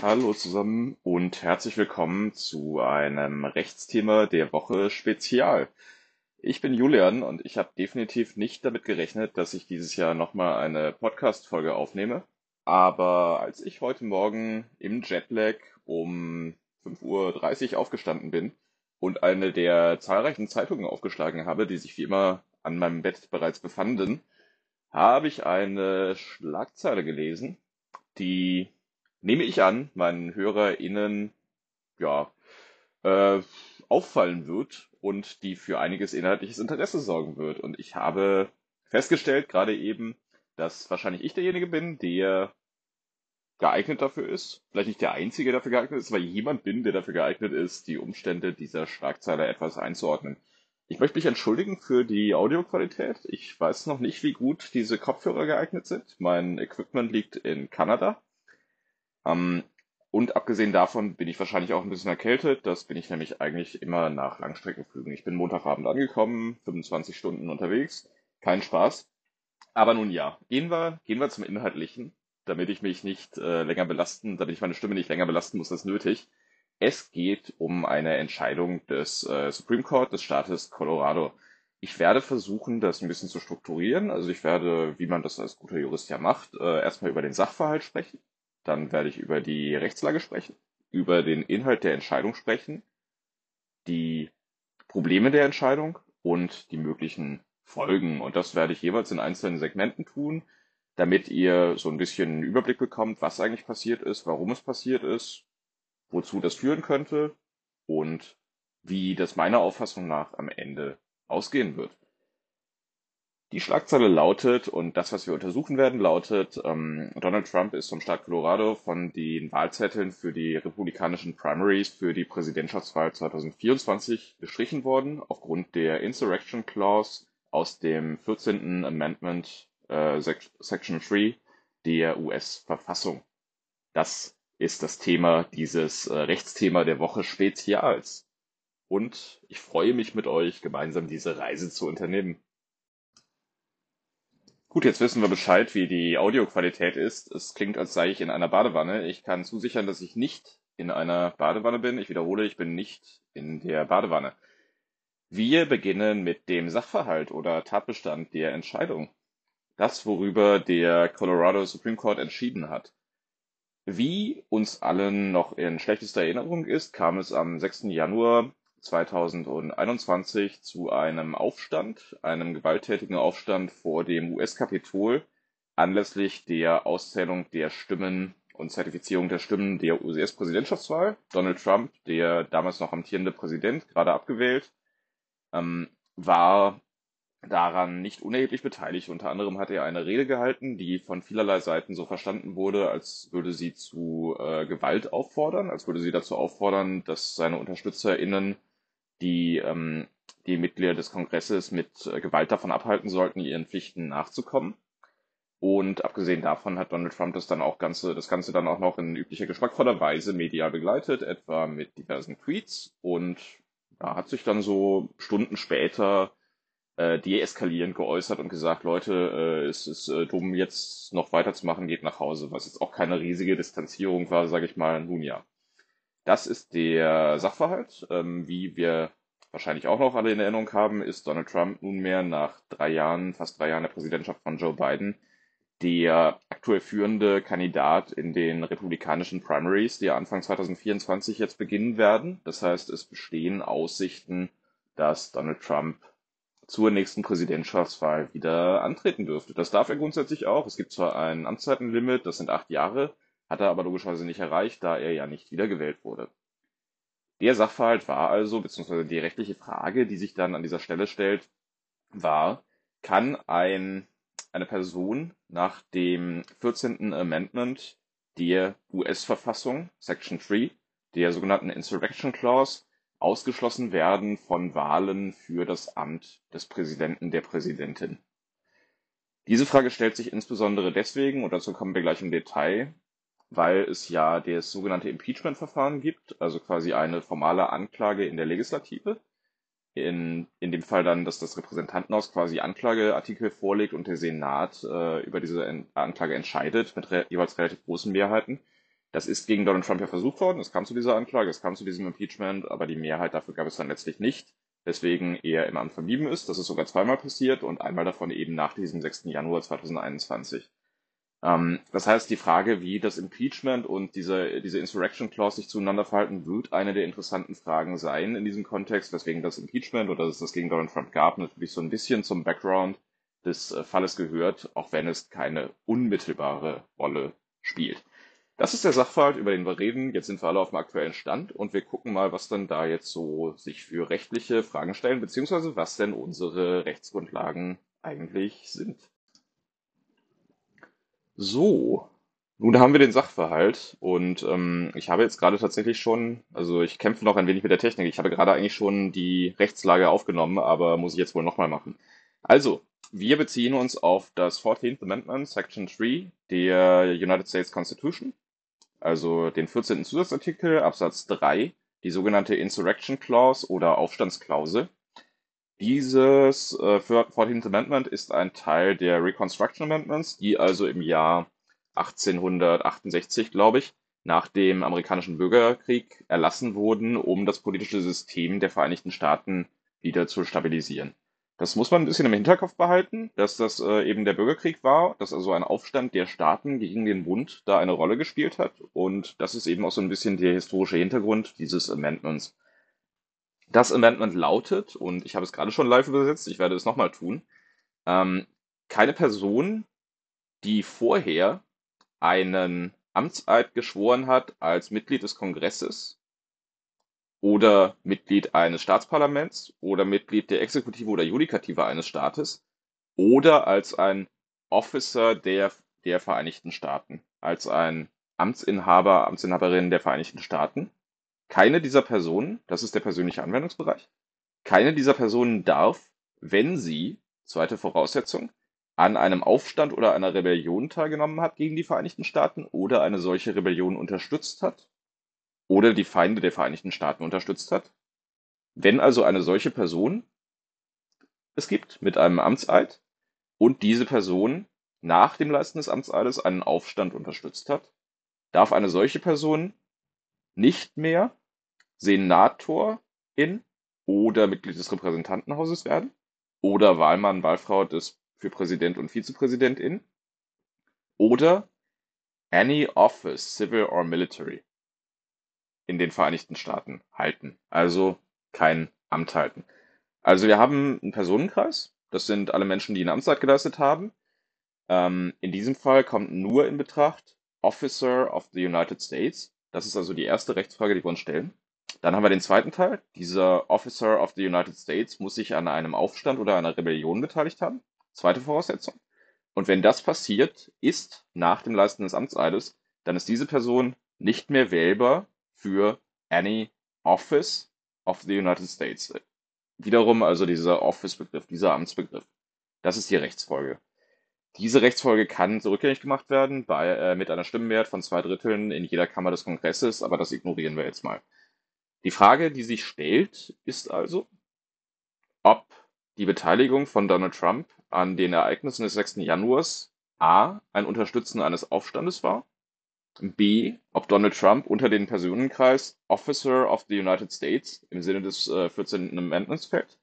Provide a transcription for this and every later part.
Hallo zusammen und herzlich willkommen zu einem Rechtsthema der Woche Spezial. Ich bin Julian und ich habe definitiv nicht damit gerechnet, dass ich dieses Jahr nochmal eine Podcast-Folge aufnehme. Aber als ich heute Morgen im Jetlag um 5.30 Uhr aufgestanden bin und eine der zahlreichen Zeitungen aufgeschlagen habe, die sich wie immer an meinem Bett bereits befanden, habe ich eine Schlagzeile gelesen, die, nehme ich an, meinen HörerInnen ja, äh, auffallen wird und die für einiges inhaltliches Interesse sorgen wird. Und ich habe festgestellt, gerade eben, dass wahrscheinlich ich derjenige bin, der geeignet dafür ist. Vielleicht nicht der Einzige, der dafür geeignet ist, aber jemand bin, der dafür geeignet ist, die Umstände dieser Schlagzeile etwas einzuordnen. Ich möchte mich entschuldigen für die Audioqualität. Ich weiß noch nicht, wie gut diese Kopfhörer geeignet sind. Mein Equipment liegt in Kanada. Ähm, und abgesehen davon bin ich wahrscheinlich auch ein bisschen erkältet. Das bin ich nämlich eigentlich immer nach Langstreckenflügen. Ich bin Montagabend angekommen, 25 Stunden unterwegs. Kein Spaß. Aber nun ja, gehen wir, gehen wir zum Inhaltlichen damit ich mich nicht äh, länger belasten, damit ich meine Stimme nicht länger belasten muss als nötig. Es geht um eine Entscheidung des äh, Supreme Court des Staates Colorado. Ich werde versuchen, das ein bisschen zu strukturieren. Also ich werde, wie man das als guter Jurist ja macht, äh, erstmal über den Sachverhalt sprechen. Dann werde ich über die Rechtslage sprechen, über den Inhalt der Entscheidung sprechen, die Probleme der Entscheidung und die möglichen Folgen. Und das werde ich jeweils in einzelnen Segmenten tun damit ihr so ein bisschen einen Überblick bekommt, was eigentlich passiert ist, warum es passiert ist, wozu das führen könnte und wie das meiner Auffassung nach am Ende ausgehen wird. Die Schlagzeile lautet, und das, was wir untersuchen werden, lautet, ähm, Donald Trump ist vom Staat Colorado von den Wahlzetteln für die republikanischen Primaries für die Präsidentschaftswahl 2024 gestrichen worden, aufgrund der Insurrection Clause aus dem 14. Amendment äh, Section 3 der US-Verfassung. Das ist das Thema dieses äh, Rechtsthema der Woche Spezials. Und ich freue mich mit euch, gemeinsam diese Reise zu unternehmen. Gut, jetzt wissen wir Bescheid, wie die Audioqualität ist. Es klingt, als sei ich in einer Badewanne. Ich kann zusichern, dass ich nicht in einer Badewanne bin. Ich wiederhole, ich bin nicht in der Badewanne. Wir beginnen mit dem Sachverhalt oder Tatbestand der Entscheidung das, worüber der Colorado Supreme Court entschieden hat. Wie uns allen noch in schlechtester Erinnerung ist, kam es am 6. Januar 2021 zu einem Aufstand, einem gewalttätigen Aufstand vor dem US-Kapitol anlässlich der Auszählung der Stimmen und Zertifizierung der Stimmen der US-Präsidentschaftswahl. Donald Trump, der damals noch amtierende Präsident, gerade abgewählt, ähm, war daran nicht unerheblich beteiligt. Unter anderem hat er eine Rede gehalten, die von vielerlei Seiten so verstanden wurde, als würde sie zu äh, Gewalt auffordern, als würde sie dazu auffordern, dass seine UnterstützerInnen die, ähm, die Mitglieder des Kongresses mit äh, Gewalt davon abhalten sollten, ihren Pflichten nachzukommen. Und abgesehen davon hat Donald Trump das dann auch Ganze, das Ganze dann auch noch in üblicher geschmackvoller Weise medial begleitet, etwa mit diversen Tweets und ja, hat sich dann so Stunden später äh, deeskalierend geäußert und gesagt, Leute, äh, es ist äh, dumm, jetzt noch weiterzumachen, geht nach Hause, was jetzt auch keine riesige Distanzierung war, sage ich mal, nun ja. Das ist der Sachverhalt. Ähm, wie wir wahrscheinlich auch noch alle in Erinnerung haben, ist Donald Trump nunmehr nach drei Jahren, fast drei Jahren der Präsidentschaft von Joe Biden, der aktuell führende Kandidat in den republikanischen Primaries, die Anfang 2024 jetzt beginnen werden. Das heißt, es bestehen Aussichten, dass Donald Trump zur nächsten Präsidentschaftswahl wieder antreten dürfte. Das darf er grundsätzlich auch. Es gibt zwar ein Amtszeitenlimit, das sind acht Jahre, hat er aber logischerweise nicht erreicht, da er ja nicht wiedergewählt wurde. Der Sachverhalt war also, beziehungsweise die rechtliche Frage, die sich dann an dieser Stelle stellt, war, kann ein, eine Person nach dem 14. Amendment der US-Verfassung, Section 3, der sogenannten Insurrection Clause, ausgeschlossen werden von Wahlen für das Amt des Präsidenten, der Präsidentin. Diese Frage stellt sich insbesondere deswegen, und dazu kommen wir gleich im Detail, weil es ja das sogenannte Impeachment-Verfahren gibt, also quasi eine formale Anklage in der Legislative. In, in dem Fall dann, dass das Repräsentantenhaus quasi Anklageartikel vorlegt und der Senat äh, über diese Anklage entscheidet mit re jeweils relativ großen Mehrheiten. Das ist gegen Donald Trump ja versucht worden. Es kam zu dieser Anklage, es kam zu diesem Impeachment, aber die Mehrheit dafür gab es dann letztlich nicht, weswegen er im Amt verblieben ist. Das ist sogar zweimal passiert und einmal davon eben nach diesem 6. Januar 2021. Ähm, das heißt, die Frage, wie das Impeachment und diese, diese Insurrection Clause sich zueinander verhalten, wird eine der interessanten Fragen sein in diesem Kontext, weswegen das Impeachment oder dass es das gegen Donald Trump gab, natürlich so ein bisschen zum Background des äh, Falles gehört, auch wenn es keine unmittelbare Rolle spielt. Das ist der Sachverhalt, über den wir reden. Jetzt sind wir alle auf dem aktuellen Stand und wir gucken mal, was dann da jetzt so sich für rechtliche Fragen stellen, beziehungsweise was denn unsere Rechtsgrundlagen eigentlich sind. So, nun haben wir den Sachverhalt und ähm, ich habe jetzt gerade tatsächlich schon, also ich kämpfe noch ein wenig mit der Technik. Ich habe gerade eigentlich schon die Rechtslage aufgenommen, aber muss ich jetzt wohl nochmal machen. Also, wir beziehen uns auf das 14th Amendment, Section 3 der United States Constitution also den 14. Zusatzartikel Absatz 3, die sogenannte Insurrection Clause oder Aufstandsklausel. Dieses äh, 14th Amendment ist ein Teil der Reconstruction Amendments, die also im Jahr 1868, glaube ich, nach dem amerikanischen Bürgerkrieg erlassen wurden, um das politische System der Vereinigten Staaten wieder zu stabilisieren. Das muss man ein bisschen im Hinterkopf behalten, dass das äh, eben der Bürgerkrieg war, dass also ein Aufstand der Staaten gegen den Bund da eine Rolle gespielt hat. Und das ist eben auch so ein bisschen der historische Hintergrund dieses Amendments. Das Amendment lautet, und ich habe es gerade schon live übersetzt, ich werde es nochmal tun, ähm, keine Person, die vorher einen Amtseid geschworen hat als Mitglied des Kongresses oder Mitglied eines Staatsparlaments oder Mitglied der Exekutive oder Judikative eines Staates oder als ein Officer der, der Vereinigten Staaten, als ein Amtsinhaber, Amtsinhaberin der Vereinigten Staaten. Keine dieser Personen, das ist der persönliche Anwendungsbereich, keine dieser Personen darf, wenn sie, zweite Voraussetzung, an einem Aufstand oder einer Rebellion teilgenommen hat gegen die Vereinigten Staaten oder eine solche Rebellion unterstützt hat oder die Feinde der Vereinigten Staaten unterstützt hat. Wenn also eine solche Person es gibt mit einem Amtseid und diese Person nach dem Leisten des Amtseides einen Aufstand unterstützt hat, darf eine solche Person nicht mehr Senator in oder Mitglied des Repräsentantenhauses werden oder Wahlmann, Wahlfrau des für Präsident und Vizepräsidentin oder any office, civil or military in den Vereinigten Staaten halten. Also kein Amt halten. Also wir haben einen Personenkreis. Das sind alle Menschen, die eine Amtszeit geleistet haben. Ähm, in diesem Fall kommt nur in Betracht Officer of the United States. Das ist also die erste Rechtsfrage, die wir uns stellen. Dann haben wir den zweiten Teil. Dieser Officer of the United States muss sich an einem Aufstand oder einer Rebellion beteiligt haben. Zweite Voraussetzung. Und wenn das passiert ist nach dem Leisten des Amtseides, dann ist diese Person nicht mehr wählbar für any office of the United States. Wiederum also dieser Office-Begriff, dieser Amtsbegriff. Das ist die Rechtsfolge. Diese Rechtsfolge kann rückgängig gemacht werden bei, äh, mit einer Stimmenwert von zwei Dritteln in jeder Kammer des Kongresses, aber das ignorieren wir jetzt mal. Die Frage, die sich stellt, ist also, ob die Beteiligung von Donald Trump an den Ereignissen des 6. Januars a. ein Unterstützen eines Aufstandes war B, ob Donald Trump unter den Personenkreis Officer of the United States im Sinne des äh, 14. Amendments fällt.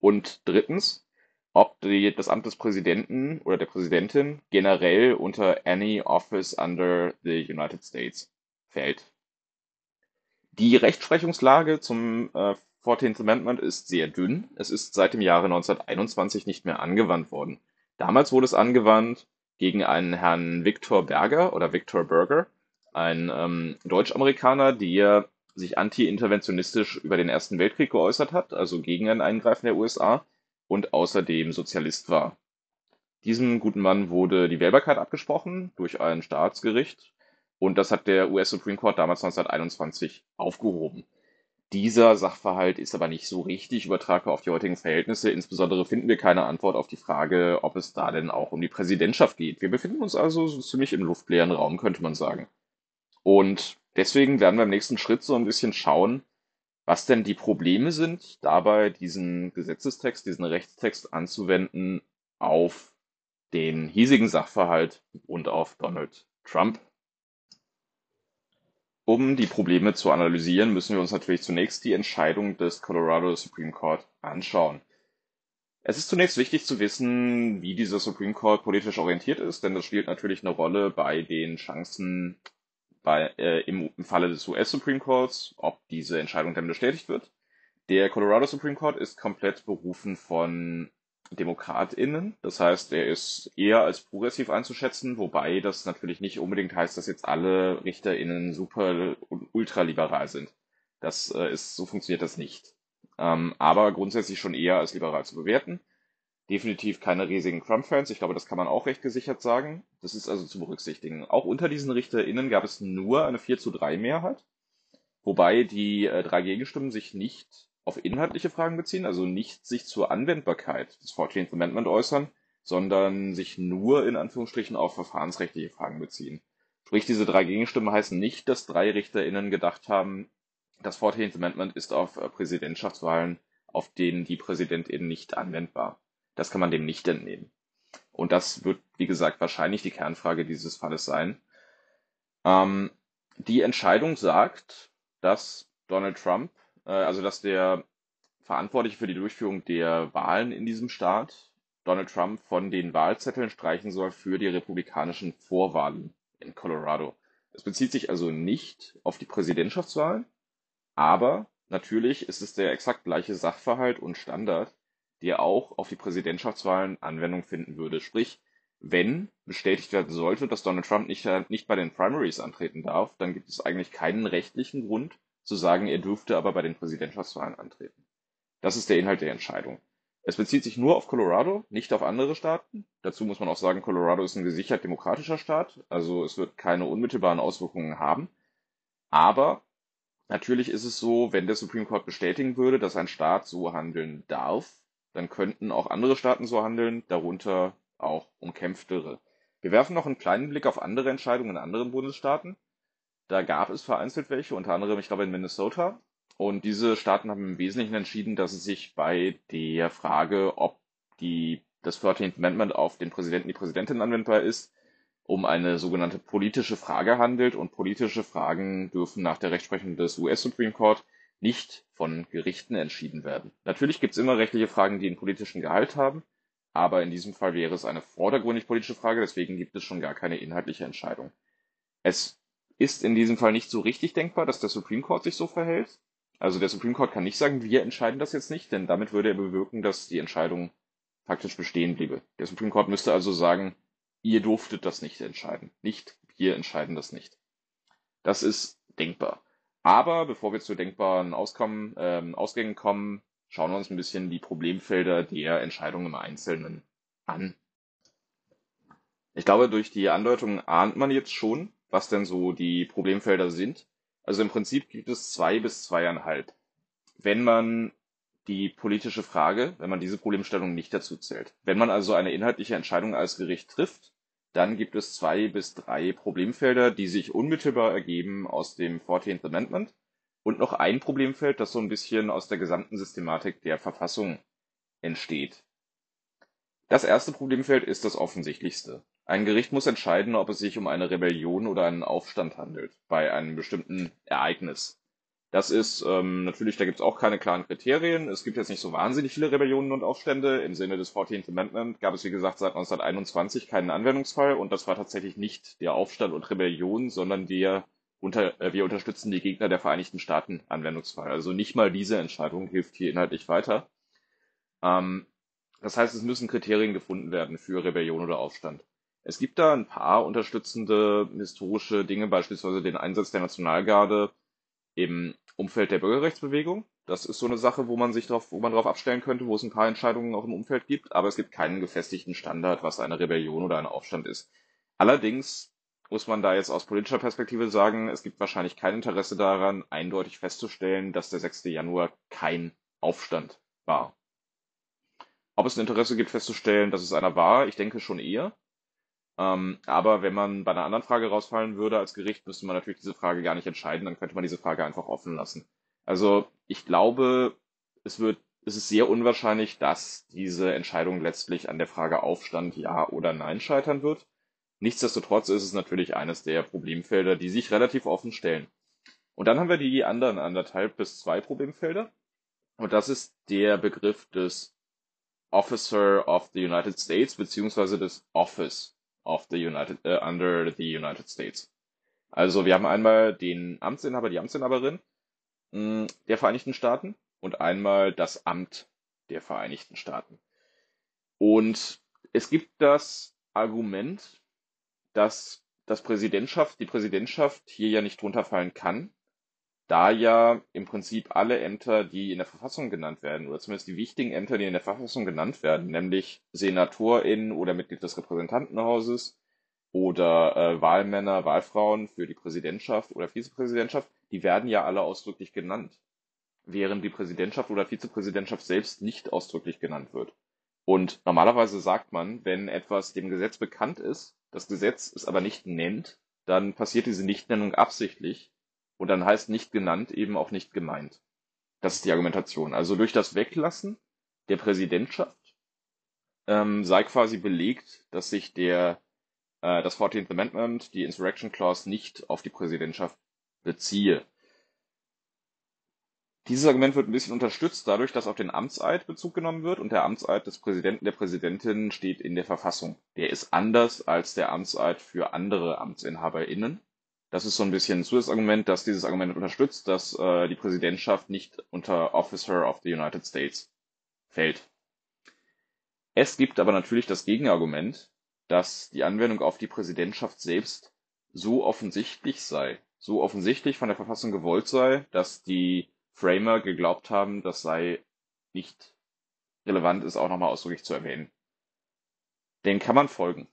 Und drittens, ob die, das Amt des Präsidenten oder der Präsidentin generell unter any office under the United States fällt. Die Rechtsprechungslage zum äh, 14th Amendment ist sehr dünn. Es ist seit dem Jahre 1921 nicht mehr angewandt worden. Damals wurde es angewandt gegen einen Herrn Viktor Berger oder Viktor Berger, ein ähm, Deutsch-Amerikaner, der sich anti-interventionistisch über den Ersten Weltkrieg geäußert hat, also gegen ein Eingreifen der USA und außerdem Sozialist war. Diesem guten Mann wurde die Wählbarkeit abgesprochen durch ein Staatsgericht und das hat der US Supreme Court damals 1921 aufgehoben. Dieser Sachverhalt ist aber nicht so richtig übertragbar auf die heutigen Verhältnisse. Insbesondere finden wir keine Antwort auf die Frage, ob es da denn auch um die Präsidentschaft geht. Wir befinden uns also so ziemlich im luftleeren Raum, könnte man sagen. Und deswegen werden wir im nächsten Schritt so ein bisschen schauen, was denn die Probleme sind, dabei diesen Gesetzestext, diesen Rechtstext anzuwenden auf den hiesigen Sachverhalt und auf Donald Trump. Um die Probleme zu analysieren, müssen wir uns natürlich zunächst die Entscheidung des Colorado Supreme Court anschauen. Es ist zunächst wichtig zu wissen, wie dieser Supreme Court politisch orientiert ist, denn das spielt natürlich eine Rolle bei den Chancen bei, äh, im, im Falle des US Supreme Courts, ob diese Entscheidung dann bestätigt wird. Der Colorado Supreme Court ist komplett berufen von DemokratInnen. Das heißt, er ist eher als progressiv einzuschätzen, wobei das natürlich nicht unbedingt heißt, dass jetzt alle RichterInnen super ultraliberal sind. Das äh, ist, so funktioniert das nicht. Ähm, aber grundsätzlich schon eher als liberal zu bewerten. Definitiv keine riesigen Trump-Fans. Ich glaube, das kann man auch recht gesichert sagen. Das ist also zu berücksichtigen. Auch unter diesen RichterInnen gab es nur eine 4 zu 3 Mehrheit. Wobei die äh, drei Gegenstimmen sich nicht auf inhaltliche Fragen beziehen, also nicht sich zur Anwendbarkeit des 14th Amendment äußern, sondern sich nur in Anführungsstrichen auf verfahrensrechtliche Fragen beziehen. Sprich, diese drei Gegenstimmen heißen nicht, dass drei RichterInnen gedacht haben, das 14th Amendment ist auf äh, Präsidentschaftswahlen, auf denen die PräsidentInnen nicht anwendbar. Das kann man dem nicht entnehmen. Und das wird, wie gesagt, wahrscheinlich die Kernfrage dieses Falles sein. Ähm, die Entscheidung sagt, dass Donald Trump also dass der Verantwortliche für die Durchführung der Wahlen in diesem Staat Donald Trump von den Wahlzetteln streichen soll für die republikanischen Vorwahlen in Colorado. Es bezieht sich also nicht auf die Präsidentschaftswahlen, aber natürlich ist es der exakt gleiche Sachverhalt und Standard, der auch auf die Präsidentschaftswahlen Anwendung finden würde. Sprich, wenn bestätigt werden sollte, dass Donald Trump nicht, nicht bei den Primaries antreten darf, dann gibt es eigentlich keinen rechtlichen Grund, zu sagen, er dürfte aber bei den Präsidentschaftswahlen antreten. Das ist der Inhalt der Entscheidung. Es bezieht sich nur auf Colorado, nicht auf andere Staaten. Dazu muss man auch sagen, Colorado ist ein gesichert demokratischer Staat, also es wird keine unmittelbaren Auswirkungen haben. Aber natürlich ist es so, wenn der Supreme Court bestätigen würde, dass ein Staat so handeln darf, dann könnten auch andere Staaten so handeln, darunter auch umkämpftere. Wir werfen noch einen kleinen Blick auf andere Entscheidungen in anderen Bundesstaaten. Da gab es vereinzelt welche, unter anderem, ich glaube, in Minnesota. Und diese Staaten haben im Wesentlichen entschieden, dass es sich bei der Frage, ob die, das 14th Amendment auf den Präsidenten, die Präsidentin anwendbar ist, um eine sogenannte politische Frage handelt. Und politische Fragen dürfen nach der Rechtsprechung des US Supreme Court nicht von Gerichten entschieden werden. Natürlich gibt es immer rechtliche Fragen, die einen politischen Gehalt haben, aber in diesem Fall wäre es eine vordergründig politische Frage, deswegen gibt es schon gar keine inhaltliche Entscheidung. Es ist in diesem Fall nicht so richtig denkbar, dass der Supreme Court sich so verhält. Also der Supreme Court kann nicht sagen, wir entscheiden das jetzt nicht, denn damit würde er bewirken, dass die Entscheidung faktisch bestehen bliebe. Der Supreme Court müsste also sagen, ihr durftet das nicht entscheiden. Nicht wir entscheiden das nicht. Das ist denkbar. Aber bevor wir zu denkbaren Auskommen, ähm, Ausgängen kommen, schauen wir uns ein bisschen die Problemfelder der Entscheidung im Einzelnen an. Ich glaube, durch die Andeutung ahnt man jetzt schon, was denn so die Problemfelder sind. Also im Prinzip gibt es zwei bis zweieinhalb. Wenn man die politische Frage, wenn man diese Problemstellung nicht dazu zählt. Wenn man also eine inhaltliche Entscheidung als Gericht trifft, dann gibt es zwei bis drei Problemfelder, die sich unmittelbar ergeben aus dem 14th Amendment und noch ein Problemfeld, das so ein bisschen aus der gesamten Systematik der Verfassung entsteht. Das erste Problemfeld ist das offensichtlichste. Ein Gericht muss entscheiden, ob es sich um eine Rebellion oder einen Aufstand handelt bei einem bestimmten Ereignis. Das ist ähm, natürlich, da gibt es auch keine klaren Kriterien. Es gibt jetzt nicht so wahnsinnig viele Rebellionen und Aufstände. Im Sinne des 14th Amendment gab es, wie gesagt, seit 1921 keinen Anwendungsfall und das war tatsächlich nicht der Aufstand und Rebellion, sondern der unter, äh, wir unterstützen die Gegner der Vereinigten Staaten Anwendungsfall. Also nicht mal diese Entscheidung hilft hier inhaltlich weiter. Ähm, das heißt, es müssen Kriterien gefunden werden für Rebellion oder Aufstand. Es gibt da ein paar unterstützende historische Dinge, beispielsweise den Einsatz der Nationalgarde im Umfeld der Bürgerrechtsbewegung. Das ist so eine Sache, wo man sich drauf, wo man drauf abstellen könnte, wo es ein paar Entscheidungen auch im Umfeld gibt, aber es gibt keinen gefestigten Standard, was eine Rebellion oder ein Aufstand ist. Allerdings muss man da jetzt aus politischer Perspektive sagen, es gibt wahrscheinlich kein Interesse daran, eindeutig festzustellen, dass der 6. Januar kein Aufstand war. Ob es ein Interesse gibt, festzustellen, dass es einer war, ich denke schon eher. Ähm, aber wenn man bei einer anderen Frage rausfallen würde als Gericht, müsste man natürlich diese Frage gar nicht entscheiden, dann könnte man diese Frage einfach offen lassen. Also ich glaube, es wird, es ist sehr unwahrscheinlich, dass diese Entscheidung letztlich an der Frage Aufstand ja oder nein scheitern wird. Nichtsdestotrotz ist es natürlich eines der Problemfelder, die sich relativ offen stellen. Und dann haben wir die anderen anderthalb bis zwei Problemfelder. Und das ist der Begriff des Officer of the United States beziehungsweise des Office of the United äh, under the United States. Also wir haben einmal den Amtsinhaber, die Amtsinhaberin mh, mm, der Vereinigten Staaten und einmal das Amt der Vereinigten Staaten. Und es gibt das Argument, dass das Präsidentschaft, die Präsidentschaft hier ja nicht drunter fallen kann, da ja im Prinzip alle Ämter, die in der Verfassung genannt werden, oder zumindest die wichtigen Ämter, die in der Verfassung genannt werden, nämlich Senatorin oder Mitglied des Repräsentantenhauses oder äh, Wahlmänner, Wahlfrauen für die Präsidentschaft oder Vizepräsidentschaft, die werden ja alle ausdrücklich genannt, während die Präsidentschaft oder Vizepräsidentschaft selbst nicht ausdrücklich genannt wird. Und normalerweise sagt man, wenn etwas dem Gesetz bekannt ist, das Gesetz es aber nicht nennt, dann passiert diese Nichtnennung absichtlich und dann heißt nicht genannt eben auch nicht gemeint. Das ist die Argumentation. Also durch das Weglassen der Präsidentschaft ähm, sei quasi belegt, dass sich der äh, das 14th Amendment, die Insurrection Clause, nicht auf die Präsidentschaft beziehe. Dieses Argument wird ein bisschen unterstützt dadurch, dass auf den Amtseid Bezug genommen wird und der Amtseid des Präsidenten, der Präsidentin steht in der Verfassung. Der ist anders als der Amtseid für andere AmtsinhaberInnen. Das ist so ein bisschen ein Zusatzargument, dass dieses Argument unterstützt, dass äh, die Präsidentschaft nicht unter Officer of the United States fällt. Es gibt aber natürlich das Gegenargument, dass die Anwendung auf die Präsidentschaft selbst so offensichtlich sei, so offensichtlich von der Verfassung gewollt sei, dass die Framer geglaubt haben, das sei nicht relevant ist, auch nochmal ausdrücklich zu erwähnen. Den kann man folgen.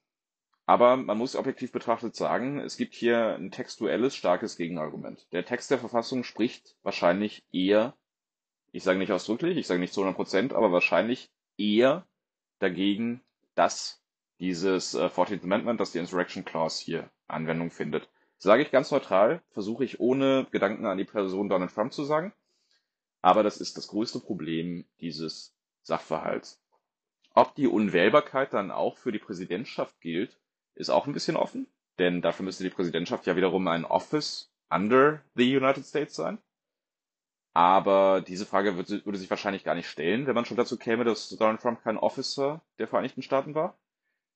Aber man muss objektiv betrachtet sagen, es gibt hier ein textuelles, starkes Gegenargument. Der Text der Verfassung spricht wahrscheinlich eher, ich sage nicht ausdrücklich, ich sage nicht zu 100 Prozent, aber wahrscheinlich eher dagegen, dass dieses äh, 14th Amendment, dass die Insurrection Clause hier Anwendung findet. Sage ich ganz neutral, versuche ich ohne Gedanken an die Person Donald Trump zu sagen. Aber das ist das größte Problem dieses Sachverhalts. Ob die Unwählbarkeit dann auch für die Präsidentschaft gilt, ist auch ein bisschen offen, denn dafür müsste die Präsidentschaft ja wiederum ein Office under the United States sein. Aber diese Frage würde, sich wahrscheinlich gar nicht stellen, wenn man schon dazu käme, dass Donald Trump kein Officer der Vereinigten Staaten war.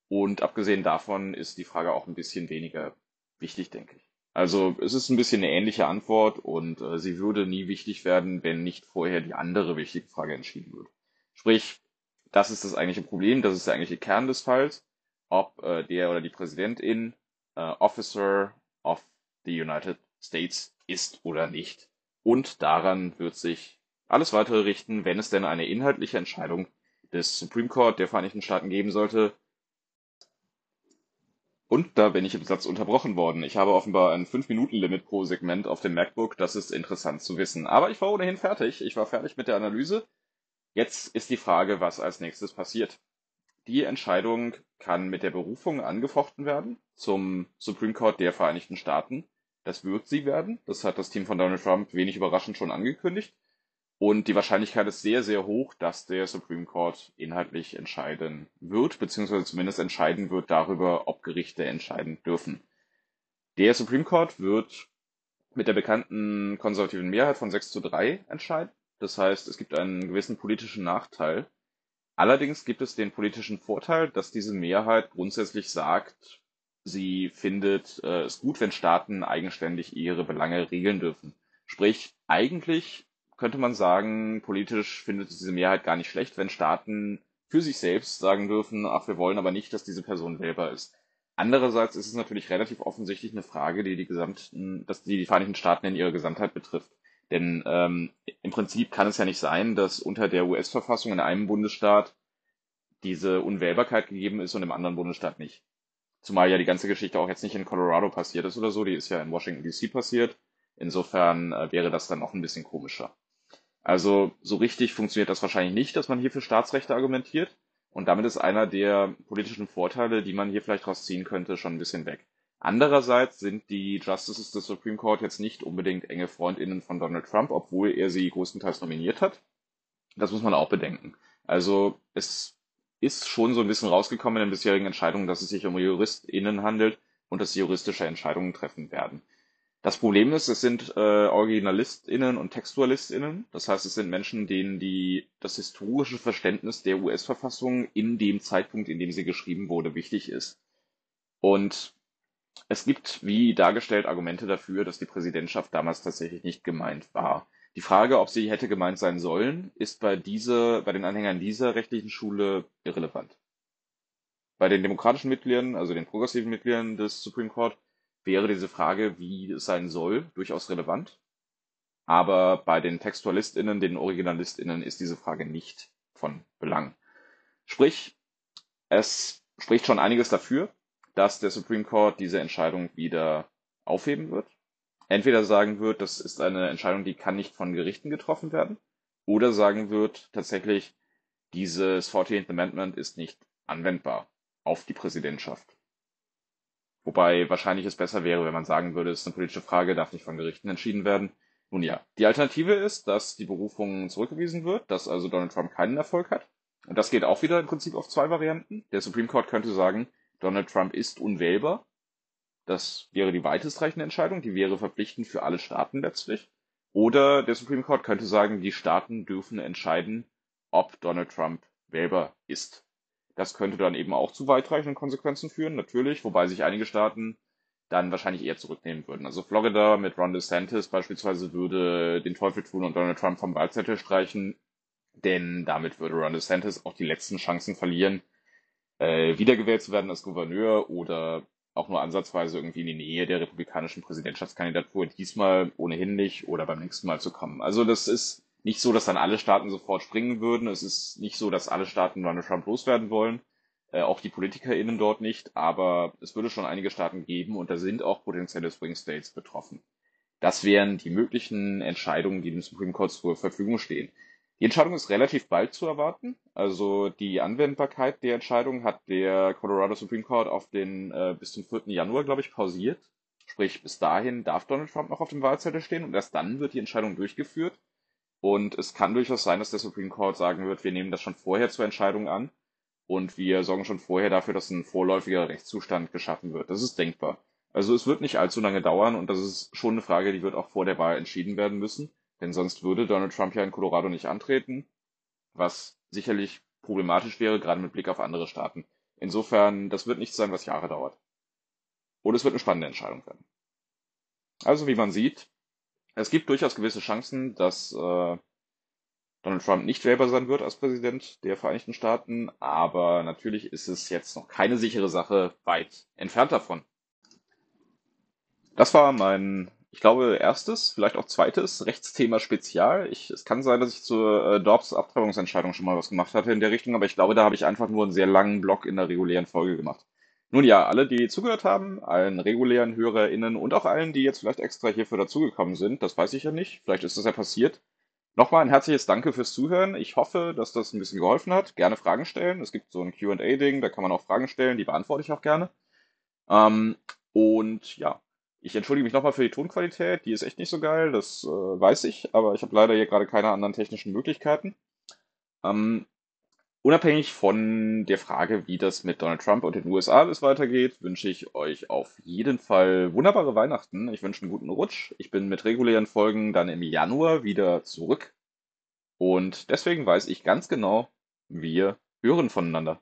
Und abgesehen davon ist die Frage auch ein bisschen weniger wichtig, denke ich. Also es ist ein bisschen eine ähnliche Antwort und äh, sie würde nie wichtig werden, wenn nicht vorher die andere wichtige Frage entschieden wird. Sprich, das ist das eigentliche Problem, das ist der eigentliche Kern des Falls, ob äh, der oder die Präsidentin äh, Officer of the United States ist oder nicht. Und daran wird sich alles weitere richten, wenn es denn eine inhaltliche Entscheidung des Supreme Court der Vereinigten Staaten geben sollte, und da bin ich im Satz unterbrochen worden. Ich habe offenbar ein 5-Minuten-Limit pro Segment auf dem MacBook. Das ist interessant zu wissen. Aber ich war ohnehin fertig. Ich war fertig mit der Analyse. Jetzt ist die Frage, was als nächstes passiert. Die Entscheidung kann mit der Berufung angefochten werden zum Supreme Court der Vereinigten Staaten. Das wird sie werden. Das hat das Team von Donald Trump wenig überraschend schon angekündigt. Und die Wahrscheinlichkeit ist sehr, sehr hoch, dass der Supreme Court inhaltlich entscheiden wird, beziehungsweise zumindest entscheiden wird darüber, ob Gerichte entscheiden dürfen. Der Supreme Court wird mit der bekannten konservativen Mehrheit von 6 zu 3 entscheiden. Das heißt, es gibt einen gewissen politischen Nachteil. Allerdings gibt es den politischen Vorteil, dass diese Mehrheit grundsätzlich sagt, sie findet äh, es gut, wenn Staaten eigenständig ihre Belange regeln dürfen. Sprich, eigentlich könnte man sagen, politisch findet diese Mehrheit gar nicht schlecht, wenn Staaten für sich selbst sagen dürfen, ach, wir wollen aber nicht, dass diese Person wählbar ist. Andererseits ist es natürlich relativ offensichtlich eine Frage, die die gesamten, dass die, die Vereinigten Staaten in ihrer Gesamtheit betrifft. Denn ähm, im Prinzip kann es ja nicht sein, dass unter der US-Verfassung in einem Bundesstaat diese Unwählbarkeit gegeben ist und im anderen Bundesstaat nicht. Zumal ja die ganze Geschichte auch jetzt nicht in Colorado passiert ist oder so, die ist ja in Washington DC passiert. Insofern äh, wäre das dann noch ein bisschen komischer. Also so richtig funktioniert das wahrscheinlich nicht, dass man hier für Staatsrechte argumentiert. Und damit ist einer der politischen Vorteile, die man hier vielleicht rausziehen könnte, schon ein bisschen weg. Andererseits sind die Justices des Supreme Court jetzt nicht unbedingt enge Freundinnen von Donald Trump, obwohl er sie größtenteils nominiert hat. Das muss man auch bedenken. Also es ist schon so ein bisschen rausgekommen in den bisherigen Entscheidungen, dass es sich um JuristInnen handelt und dass sie juristische Entscheidungen treffen werden. Das Problem ist, es sind äh, OriginalistInnen und TextualistInnen. Das heißt, es sind Menschen, denen die, das historische Verständnis der US-Verfassung in dem Zeitpunkt, in dem sie geschrieben wurde, wichtig ist. Und es gibt, wie dargestellt, Argumente dafür, dass die Präsidentschaft damals tatsächlich nicht gemeint war. Die Frage, ob sie hätte gemeint sein sollen, ist bei dieser, bei den Anhängern dieser rechtlichen Schule irrelevant. Bei den demokratischen Mitgliedern, also den progressiven Mitgliedern des Supreme Court, wäre diese Frage, wie es sein soll, durchaus relevant. Aber bei den TextualistInnen, den OriginalistInnen ist diese Frage nicht von Belang. Sprich, es spricht schon einiges dafür, dass der Supreme Court diese Entscheidung wieder aufheben wird. Entweder sagen wird, das ist eine Entscheidung, die kann nicht von Gerichten getroffen werden, oder sagen wird, tatsächlich, dieses 14th Amendment ist nicht anwendbar auf die Präsidentschaft. Wobei wahrscheinlich es besser wäre, wenn man sagen würde, es ist eine politische Frage, darf nicht von Gerichten entschieden werden. Nun ja, die Alternative ist, dass die Berufung zurückgewiesen wird, dass also Donald Trump keinen Erfolg hat. Und das geht auch wieder im Prinzip auf zwei Varianten. Der Supreme Court könnte sagen, Donald Trump ist unwählbar. Das wäre die weitestreichende Entscheidung, die wäre verpflichtend für alle Staaten letztlich. Oder der Supreme Court könnte sagen, die Staaten dürfen entscheiden, ob Donald Trump wählbar ist. Das könnte dann eben auch zu weitreichenden Konsequenzen führen, natürlich, wobei sich einige Staaten dann wahrscheinlich eher zurücknehmen würden. Also Florida mit Ron DeSantis beispielsweise würde den Teufel tun und Donald Trump vom Wahlzettel streichen, denn damit würde Ron DeSantis auch die letzten Chancen verlieren, äh, wiedergewählt zu werden als Gouverneur oder auch nur ansatzweise irgendwie in die Nähe der republikanischen Präsidentschaftskandidatur diesmal ohnehin nicht oder beim nächsten Mal zu kommen. Also das ist nicht so, dass dann alle Staaten sofort springen würden. Es ist nicht so, dass alle Staaten Donald Trump loswerden wollen. Äh, auch die PolitikerInnen dort nicht. Aber es würde schon einige Staaten geben und da sind auch potenzielle Swing States betroffen. Das wären die möglichen Entscheidungen, die dem Supreme Court zur Verfügung stehen. Die Entscheidung ist relativ bald zu erwarten. Also die Anwendbarkeit der Entscheidung hat der Colorado Supreme Court auf den äh, bis zum 4. Januar, glaube ich, pausiert. Sprich, bis dahin darf Donald Trump noch auf dem Wahlzettel stehen und erst dann wird die Entscheidung durchgeführt. Und es kann durchaus sein, dass der Supreme Court sagen wird, wir nehmen das schon vorher zur Entscheidung an und wir sorgen schon vorher dafür, dass ein vorläufiger Rechtszustand geschaffen wird. Das ist denkbar. Also es wird nicht allzu lange dauern und das ist schon eine Frage, die wird auch vor der Wahl entschieden werden müssen, denn sonst würde Donald Trump ja in Colorado nicht antreten, was sicherlich problematisch wäre, gerade mit Blick auf andere Staaten. Insofern, das wird nichts sein, was Jahre dauert. Und es wird eine spannende Entscheidung werden. Also wie man sieht, es gibt durchaus gewisse Chancen, dass äh, Donald Trump nicht wählbar sein wird als Präsident der Vereinigten Staaten, aber natürlich ist es jetzt noch keine sichere Sache, weit entfernt davon. Das war mein, ich glaube, erstes, vielleicht auch zweites Rechtsthema Spezial. Ich, es kann sein, dass ich zur äh, Dobbs Abtreibungsentscheidung schon mal was gemacht hatte in der Richtung, aber ich glaube, da habe ich einfach nur einen sehr langen Block in der regulären Folge gemacht. Nun ja, alle, die zugehört haben, allen regulären HörerInnen und auch allen, die jetzt vielleicht extra hierfür dazugekommen sind, das weiß ich ja nicht, vielleicht ist das ja passiert. Nochmal ein herzliches Danke fürs Zuhören. Ich hoffe, dass das ein bisschen geholfen hat. Gerne Fragen stellen. Es gibt so ein QA-Ding, da kann man auch Fragen stellen, die beantworte ich auch gerne. Ähm, und ja, ich entschuldige mich nochmal für die Tonqualität. Die ist echt nicht so geil, das äh, weiß ich, aber ich habe leider hier gerade keine anderen technischen Möglichkeiten. Ähm, Unabhängig von der Frage, wie das mit Donald Trump und den USA alles weitergeht, wünsche ich euch auf jeden Fall wunderbare Weihnachten. Ich wünsche einen guten Rutsch. Ich bin mit regulären Folgen dann im Januar wieder zurück. Und deswegen weiß ich ganz genau, wir hören voneinander.